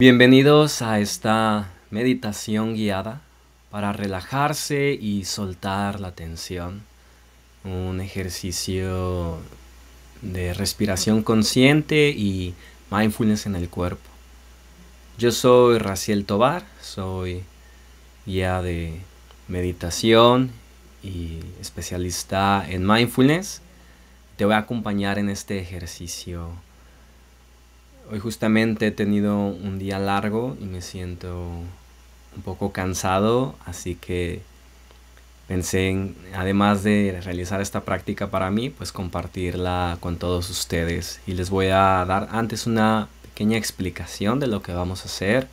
Bienvenidos a esta meditación guiada para relajarse y soltar la tensión. Un ejercicio de respiración consciente y mindfulness en el cuerpo. Yo soy Raciel Tobar, soy guía de meditación y especialista en mindfulness. Te voy a acompañar en este ejercicio Hoy justamente he tenido un día largo y me siento un poco cansado, así que pensé en, además de realizar esta práctica para mí, pues compartirla con todos ustedes. Y les voy a dar antes una pequeña explicación de lo que vamos a hacer.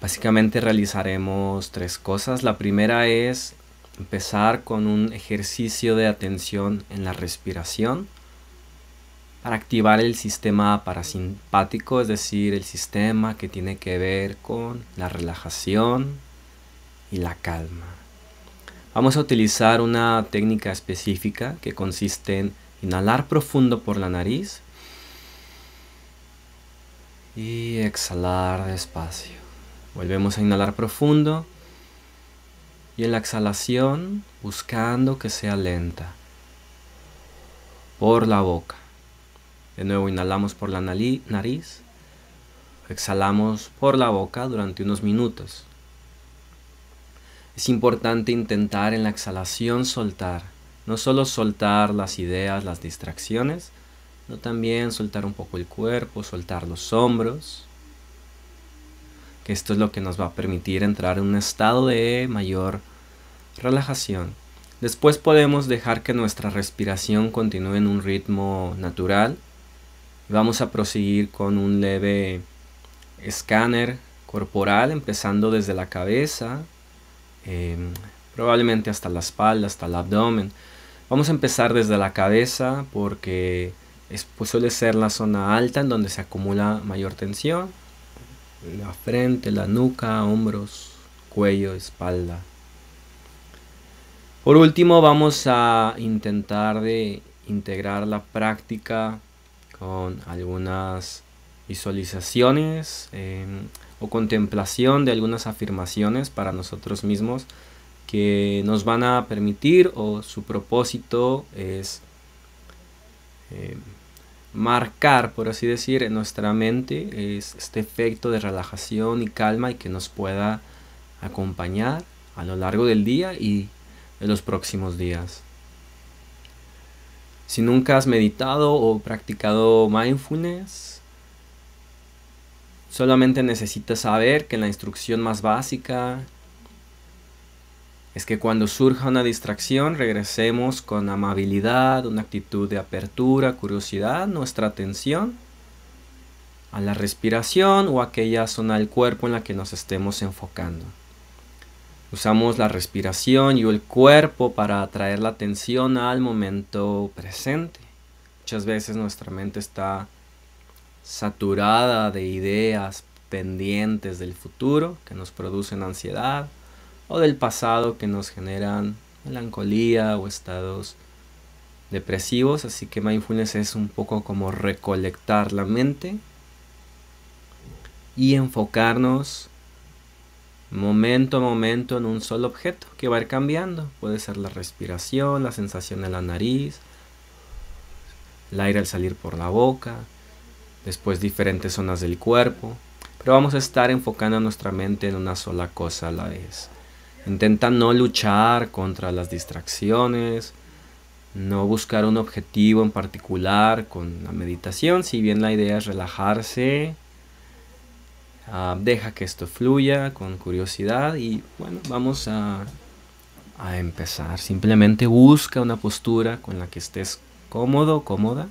Básicamente realizaremos tres cosas. La primera es empezar con un ejercicio de atención en la respiración para activar el sistema parasimpático, es decir, el sistema que tiene que ver con la relajación y la calma. Vamos a utilizar una técnica específica que consiste en inhalar profundo por la nariz y exhalar despacio. Volvemos a inhalar profundo y en la exhalación buscando que sea lenta por la boca. De nuevo inhalamos por la nariz, exhalamos por la boca durante unos minutos. Es importante intentar en la exhalación soltar, no solo soltar las ideas, las distracciones, sino también soltar un poco el cuerpo, soltar los hombros, que esto es lo que nos va a permitir entrar en un estado de mayor relajación. Después podemos dejar que nuestra respiración continúe en un ritmo natural Vamos a proseguir con un leve escáner corporal, empezando desde la cabeza, em, probablemente hasta la espalda, hasta el abdomen. Vamos a empezar desde la cabeza porque pues, suele ser la zona alta en donde se acumula mayor tensión. La frente, la nuca, hombros, cuello, espalda. Por último vamos a intentar de integrar la práctica con algunas visualizaciones em, o contemplación de algunas afirmaciones para nosotros mismos que nos van a permitir o su propósito es em, marcar, por así decir, en nuestra mente es este efecto de relajación y calma y que nos pueda acompañar a lo largo del día y de los próximos días. Si nunca has meditado o practicado mindfulness, solamente necesitas saber que la instrucción más básica es que cuando surja una distracción regresemos con amabilidad, una actitud de apertura, curiosidad, nuestra atención a la respiración o aquella zona del cuerpo en la que nos estemos enfocando. Usamos la respiración y el cuerpo para atraer la atención al momento presente. Muchas veces nuestra mente está saturada de ideas pendientes del futuro que nos producen ansiedad o del pasado que nos generan melancolía o estados depresivos. Así que mindfulness es un poco como recolectar la mente y enfocarnos momento a momento en un solo objeto que va a ir cambiando. Puede ser la respiración, la sensación en la nariz, el aire al salir por la boca, después diferentes zonas del cuerpo. Pero vamos a estar enfocando nuestra mente en una sola cosa a la vez. Intenta no luchar contra las distracciones, no buscar un objetivo en particular con la meditación, si bien la idea es relajarse, Ah, deja que esto fluya con curiosidad y bueno, vamos a, a empezar. Simplemente busca una postura con la que estés cómodo, cómoda,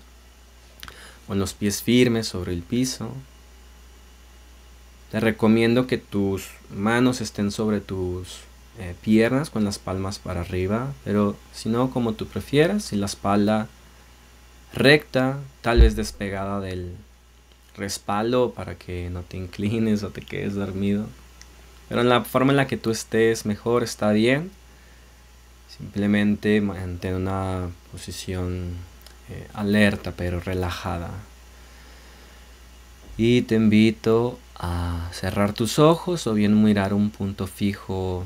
con los pies firmes sobre el piso. Te recomiendo que tus manos estén sobre tus eh, piernas con las palmas para arriba, pero si no, como tú prefieras, si la espalda recta, tal vez despegada del, respaldo para que no te inclines o te quedes dormido. Pero en la forma en la que tú estés mejor está bien. Simplemente mantén una posición eh, alerta pero relajada. Y te invito a cerrar tus ojos o bien mirar un punto fijo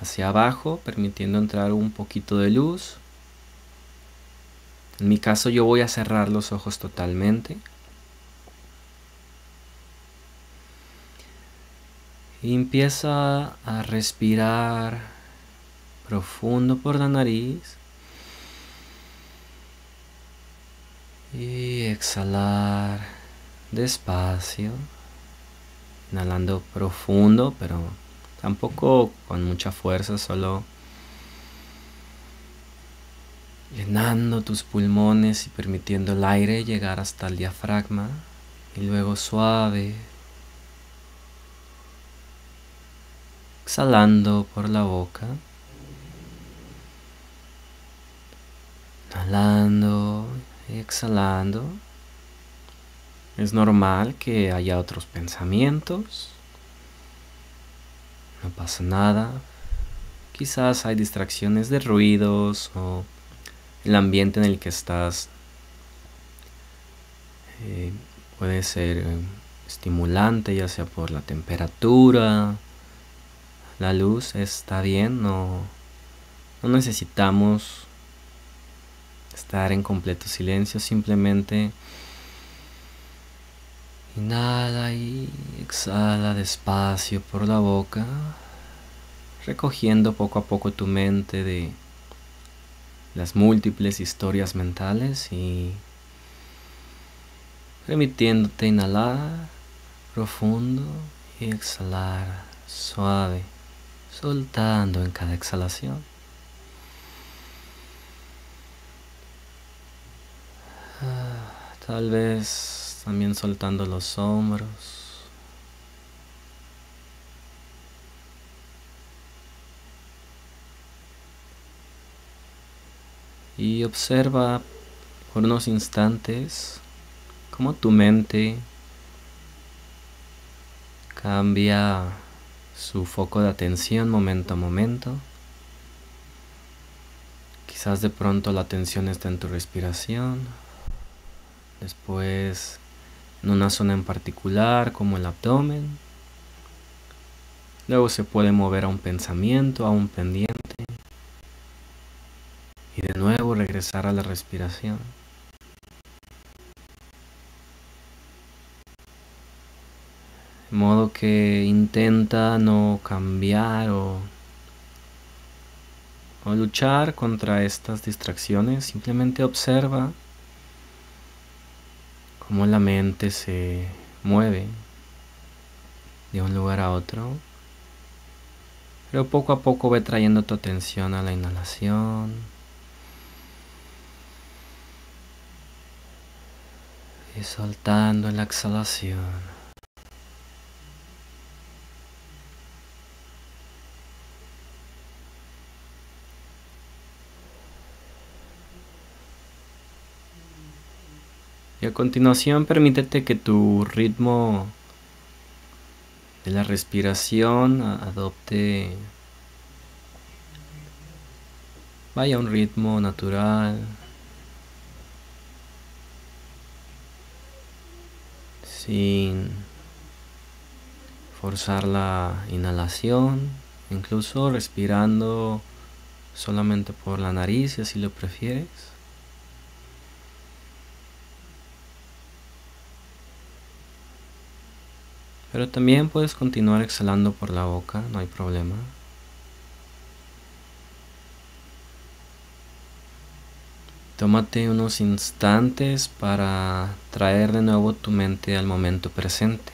hacia abajo, permitiendo entrar un poquito de luz. En mi caso yo voy a cerrar los ojos totalmente. Y empieza a respirar profundo por la nariz. Y exhalar despacio. Inhalando profundo, pero tampoco con mucha fuerza, solo llenando tus pulmones y permitiendo el aire llegar hasta el diafragma y luego suave, exhalando por la boca, inhalando y exhalando. Es normal que haya otros pensamientos, no pasa nada. Quizás hay distracciones de ruidos o el ambiente en el que estás eh, puede ser eh, estimulante, ya sea por la temperatura, la luz, está bien, no, no necesitamos estar en completo silencio, simplemente inhala y exhala despacio por la boca, recogiendo poco a poco tu mente de las múltiples historias mentales y permitiéndote inhalar profundo y exhalar suave, soltando en cada exhalación. Ah, tal vez también soltando los hombros. y observa por unos instantes cómo tu mente cambia su foco de atención momento a momento. Quizás de pronto la atención está en tu respiración, después en una zona en particular como el abdomen. Luego se puede mover a un pensamiento, a un pendiente y de nuevo regresar a la respiración. Modo que intenta no cambiar o, o luchar contra estas distracciones, simplemente observa cómo la mente se mueve de un lugar a otro. Pero poco a poco ve trayendo tu atención a la inhalación y soltando la exhalación. Y a continuación permítete que tu ritmo de la respiración adopte, vaya un ritmo natural, sin forzar la inhalación, incluso respirando solamente por la nariz si así lo prefieres. Pero también puedes continuar exhalando por la boca, no hay problema. Tómate unos instantes para traer de nuevo tu mente al momento presente.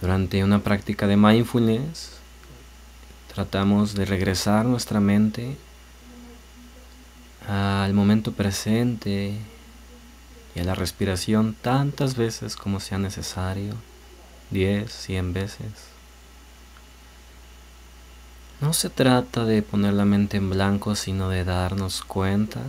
Durante una práctica de mindfulness, tratamos de regresar nuestra mente al momento presente y a la respiración tantas veces como sea necesario, 10, 100 veces. No se trata de poner la mente en blanco, sino de darnos cuenta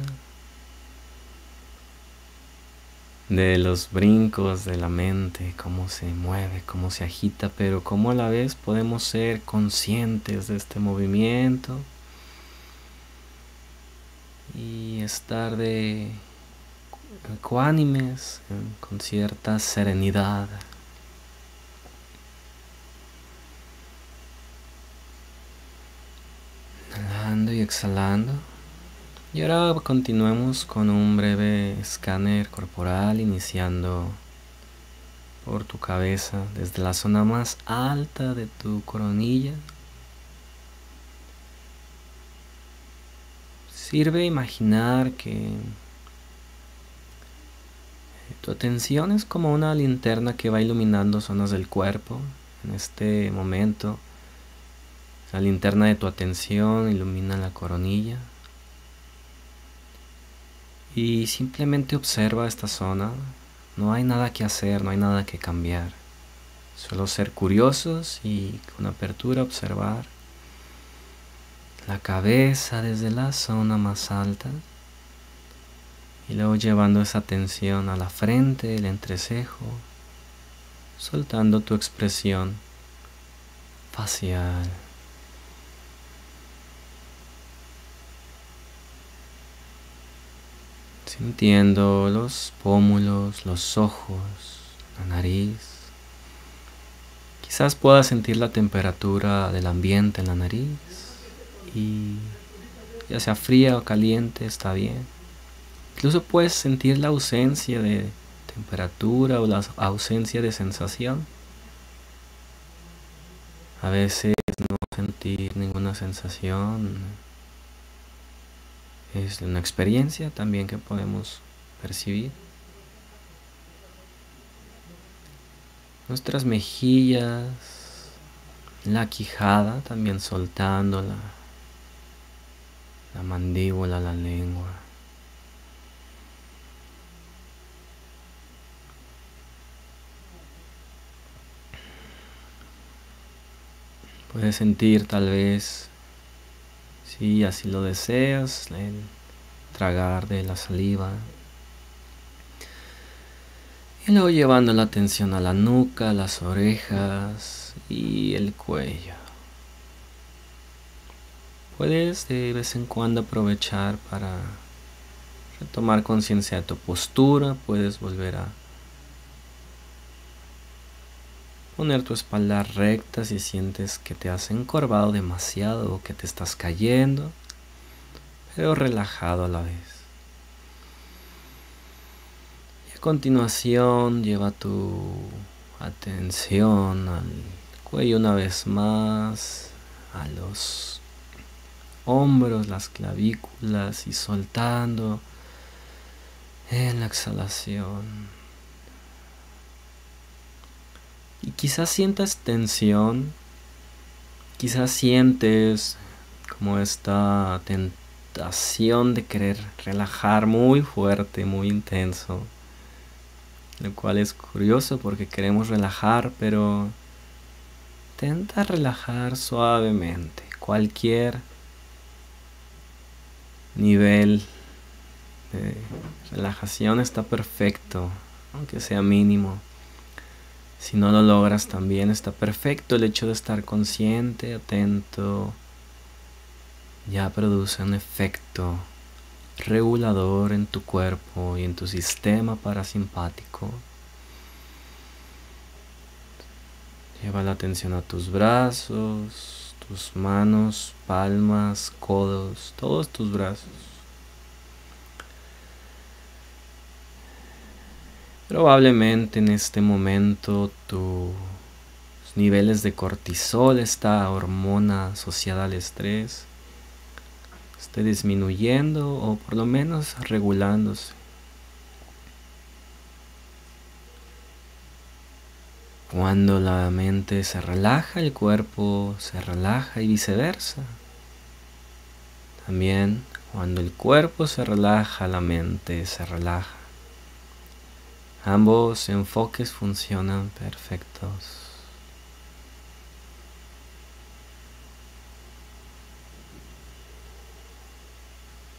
de los brincos de la mente, cómo se mueve, cómo se agita, pero cómo a la vez podemos ser conscientes de este movimiento y estar de ecuánimes, con cierta serenidad. Inhalando y exhalando. Y ahora continuemos con un breve escáner corporal iniciando por tu cabeza desde la zona más alta de tu coronilla. Sirve imaginar que tu atención es como una linterna que va iluminando zonas del cuerpo. En este momento, la linterna de tu atención ilumina la coronilla y simplemente observa esta zona. No hay nada que hacer, no hay nada que cambiar. Solo ser curiosos y con apertura observar la cabeza desde la zona más alta y luego llevando esa atención a la frente, el entrecejo, soltando tu expresión facial. sintiendo los pómulos, los ojos, la nariz. Quizás puedas sentir la temperatura del ambiente en la nariz y ya sea fría o caliente está bien. Incluso puedes sentir la ausencia de temperatura o la ausencia de sensación. A veces no sentir ninguna sensación es una experiencia también que podemos percibir. Nuestras mejillas, la quijada también soltando la, la mandíbula, la lengua. Puedes sentir tal vez si así lo deseas, el tragar de la saliva. Y luego llevando la atención a la nuca, las orejas y el cuello. Puedes de vez en cuando aprovechar para retomar conciencia de tu postura, puedes volver a Poner tu espalda recta si sientes que te has encorvado demasiado o que te estás cayendo, pero relajado a la vez. Y a continuación lleva tu atención al cuello una vez más, a los hombros, las clavículas y soltando en la exhalación. Y quizás sientas tensión, quizás sientes como esta tentación de querer relajar muy fuerte, muy intenso. Lo cual es curioso porque queremos relajar, pero intenta relajar suavemente. Cualquier nivel de relajación está perfecto, aunque sea mínimo. Si no lo logras también está perfecto el hecho de estar consciente, atento, ya produce un efecto regulador en tu cuerpo y en tu sistema parasimpático. Lleva la atención a tus brazos, tus manos, palmas, codos, todos tus brazos. Probablemente en este momento tus niveles de cortisol, esta hormona asociada al estrés, esté disminuyendo o por lo menos regulándose. Cuando la mente se relaja, el cuerpo se relaja y viceversa. También cuando el cuerpo se relaja, la mente se relaja. Ambos enfoques funcionan perfectos.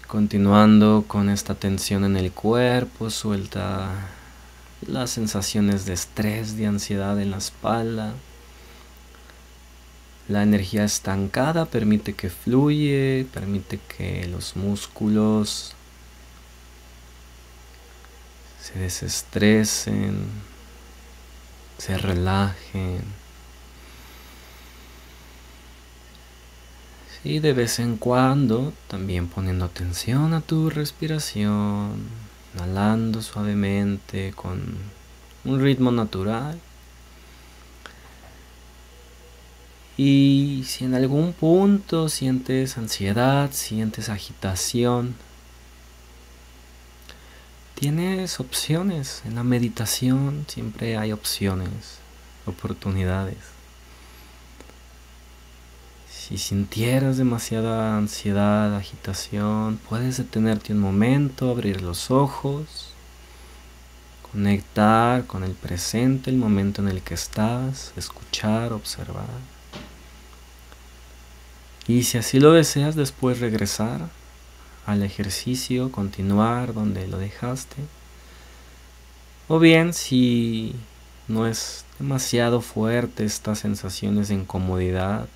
Continuando con esta tensión en el cuerpo, suelta las sensaciones de estrés, de ansiedad en la espalda. La energía estancada permite que fluye, permite que los músculos se desestresen, se relajen. Y de vez en cuando también poniendo atención a tu respiración, inhalando suavemente con un ritmo natural. Y si en algún punto sientes ansiedad, sientes agitación, tienes opciones. En la meditación siempre hay opciones, oportunidades. Si sintieras demasiada ansiedad, agitación, puedes detenerte un momento, abrir los ojos, conectar con el presente, el momento en el que estás, escuchar, observar. Y si así lo deseas, después regresar al ejercicio, continuar donde lo dejaste. O bien si no es demasiado fuerte estas sensaciones de incomodidad,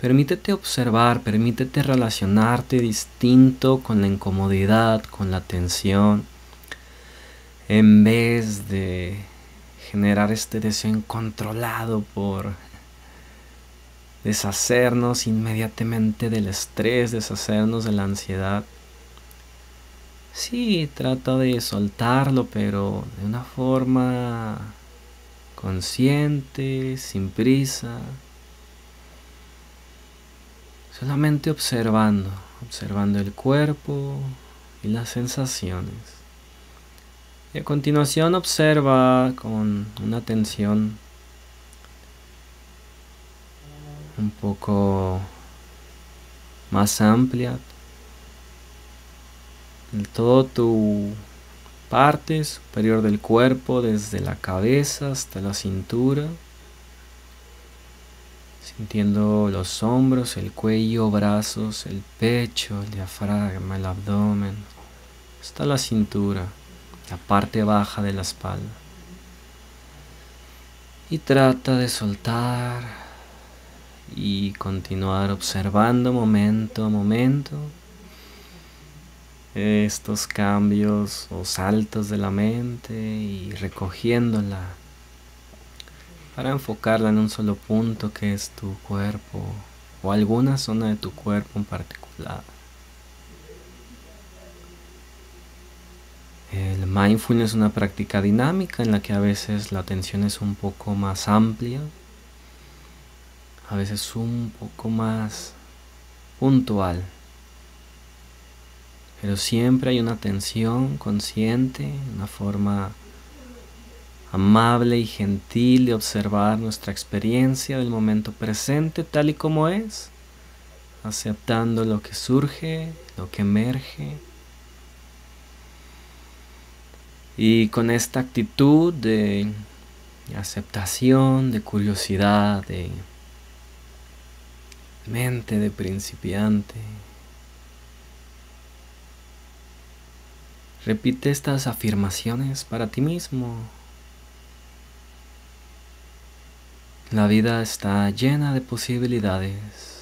permítete observar, permítete relacionarte distinto con la incomodidad, con la tensión, en vez de generar este deseo incontrolado por deshacernos inmediatamente del estrés, deshacernos de la ansiedad. Sí, trata de soltarlo, pero de una forma consciente, sin prisa. Solamente observando, observando el cuerpo y las sensaciones. Y a continuación observa con una atención un poco más amplia. En todo tu parte superior del cuerpo, desde la cabeza hasta la cintura. Sintiendo los hombros, el cuello, brazos, el pecho, el diafragma, el abdomen, hasta la cintura, la parte baja de la espalda. Y trata de soltar y continuar observando momento a momento estos cambios o saltos de la mente y recogiéndola para enfocarla en un solo punto que es tu cuerpo o alguna zona de tu cuerpo en particular. El mindfulness es una práctica dinámica en la que a veces la atención es un poco más amplia a veces un poco más puntual. Pero siempre hay una atención consciente, una forma amable y gentil de observar nuestra experiencia del momento presente tal y como es, aceptando lo que surge, lo que emerge. Y con esta actitud de aceptación, de curiosidad, de mente de principiante. Repite estas afirmaciones para ti mismo. La vida está llena de posibilidades.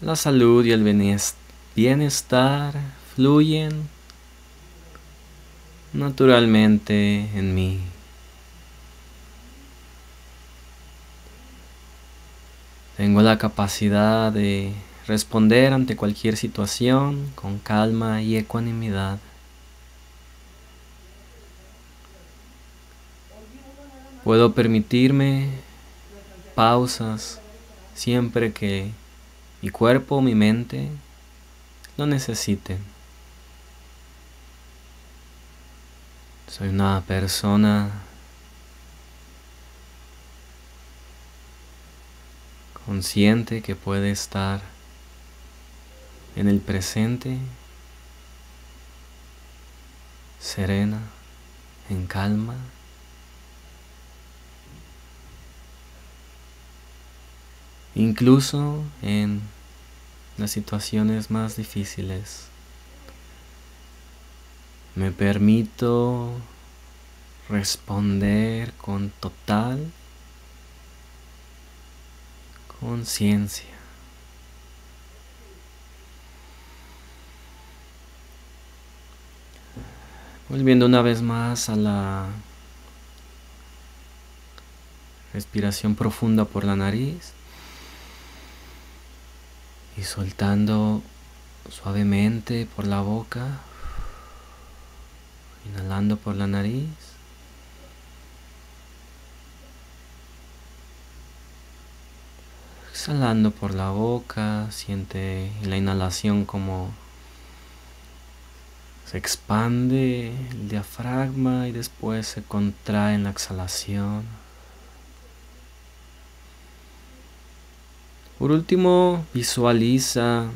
La salud y el bienestar fluyen naturalmente en mí. Tengo la capacidad de responder ante cualquier situación con calma y ecuanimidad. Puedo permitirme pausas siempre que mi cuerpo o mi mente lo necesiten. Soy una persona consciente que puede estar en el presente, serena, en calma. Incluso en las situaciones más difíciles. Me permito responder con total conciencia. Volviendo una vez más a la respiración profunda por la nariz y soltando suavemente por la boca, inhalando por la nariz. Exhalando por la boca, siente la inhalación como se expande el diafragma y después se contrae en la exhalación. Por último, visualiza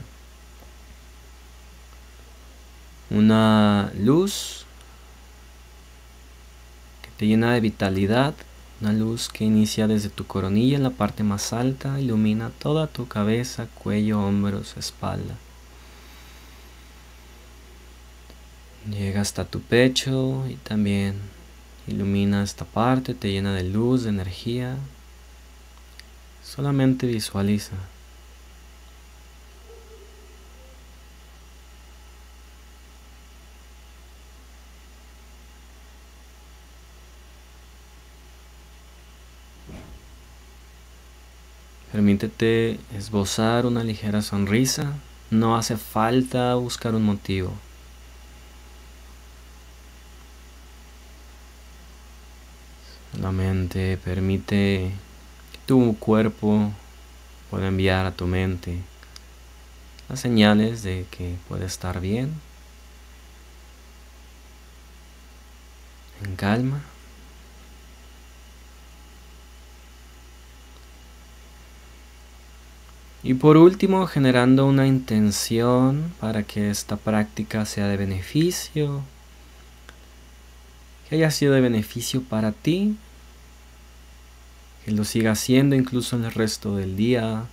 una luz te llena de vitalidad, una luz que inicia desde tu coronilla en la parte más alta, ilumina toda tu cabeza, cuello, hombros, espalda. Llega hasta tu pecho y también ilumina esta parte, te llena de luz, de energía. Solamente visualiza. Permítete esbozar una ligera sonrisa. No hace falta buscar un motivo. Solamente permite que tu cuerpo pueda enviar a tu mente las señales de que puede estar bien, en calma. Y por último, generando una intención para que esta práctica sea de beneficio que haya sido de beneficio para ti, que lo siga haciendo incluso en el resto del día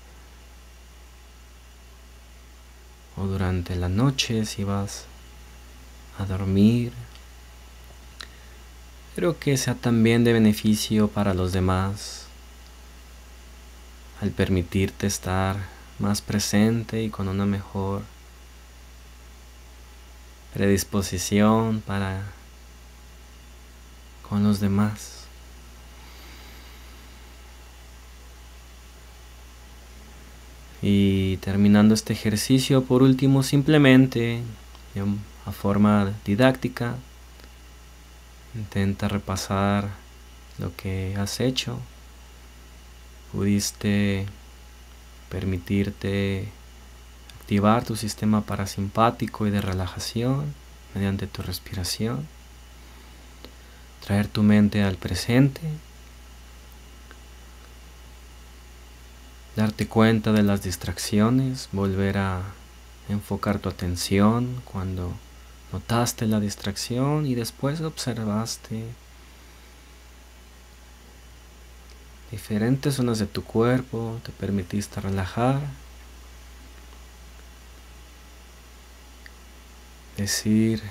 o durante la noche si vas a dormir, pero que sea también de beneficio para los demás al permitirte estar más presente y con una mejor predisposición para con los demás. Y terminando este ejercicio, por último, simplemente a forma didáctica, intenta repasar lo que has hecho. Pudiste permitirte activar tu sistema parasimpático y de relajación mediante tu respiración traer tu mente al presente, darte cuenta de las distracciones, volver a enfocar tu atención cuando notaste la distracción y después observaste diferentes zonas de tu cuerpo, te permitiste relajar, decir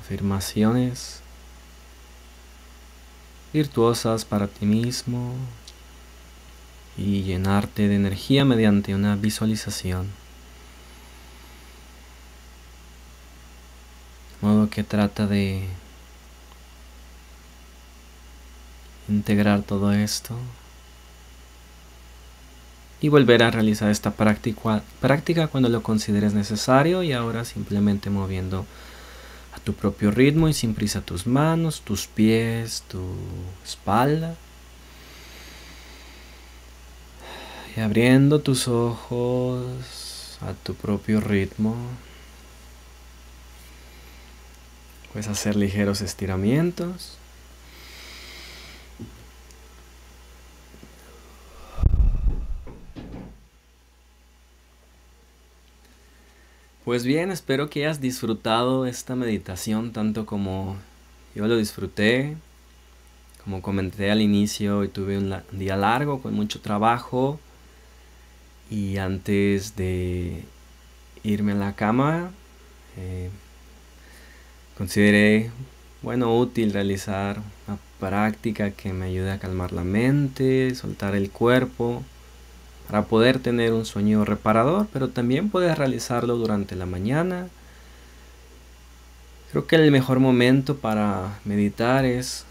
afirmaciones virtuosas para ti mismo y llenarte de energía mediante una visualización. De modo que trata de integrar todo esto y volver a realizar esta práctica, práctica cuando lo consideres necesario y ahora simplemente moviendo tu propio ritmo y sin prisa tus manos, tus pies, tu espalda. Y abriendo tus ojos a tu propio ritmo. Puedes hacer ligeros estiramientos. Pues bien, espero que hayas disfrutado esta meditación tanto como yo lo disfruté. Como comenté al inicio, hoy tuve un, día largo con mucho trabajo y antes de irme a la cama eh, consideré bueno útil realizar una práctica que me ayude a calmar la mente, soltar el cuerpo para poder tener un sueño reparador, pero también puedes realizarlo durante la mañana. Creo que el mejor momento para meditar es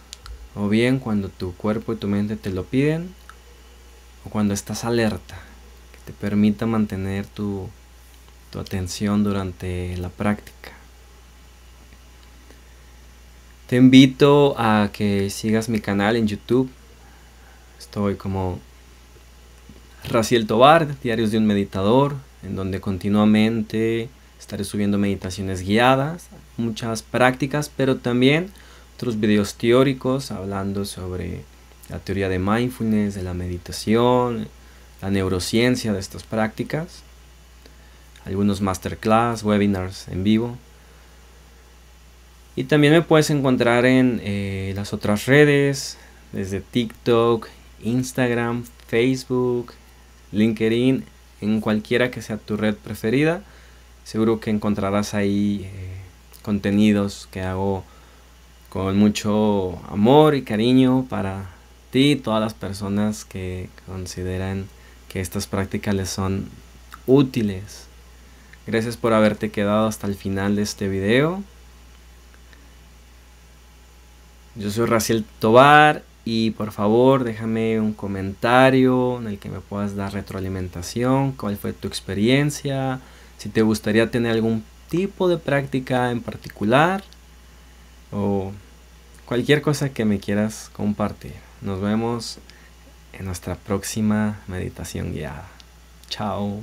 o bien cuando tu cuerpo y tu mente te lo piden o cuando estás alerta, que te permita mantener tu, atención durante la práctica. Te invito a que sigas mi canal en YouTube. Estoy como Raciel Tobar, Diarios de un Meditador, en donde continuamente estaré subiendo meditaciones guiadas, muchas prácticas, pero también otros videos teóricos hablando sobre la teoría de mindfulness, de la meditación, la neurociencia de estas prácticas, algunos masterclass, webinars en vivo. Y también me puedes encontrar en eh, las otras redes, desde TikTok, Instagram, Facebook, LinkedIn, en cualquiera que sea tu red preferida. Seguro que encontrarás ahí eh, contenidos que hago con mucho amor y cariño para ti y todas las personas que consideran que estas prácticas les son útiles. Gracias por haberte quedado hasta el final de este video. Yo soy Raciel Tobar y por favor déjame un comentario en el que me puedas dar retroalimentación, cuál fue tu experiencia, si te gustaría tener algún tipo de práctica en particular o cualquier cosa que me quieras compartir. Nos vemos en nuestra próxima meditación guiada. Chao.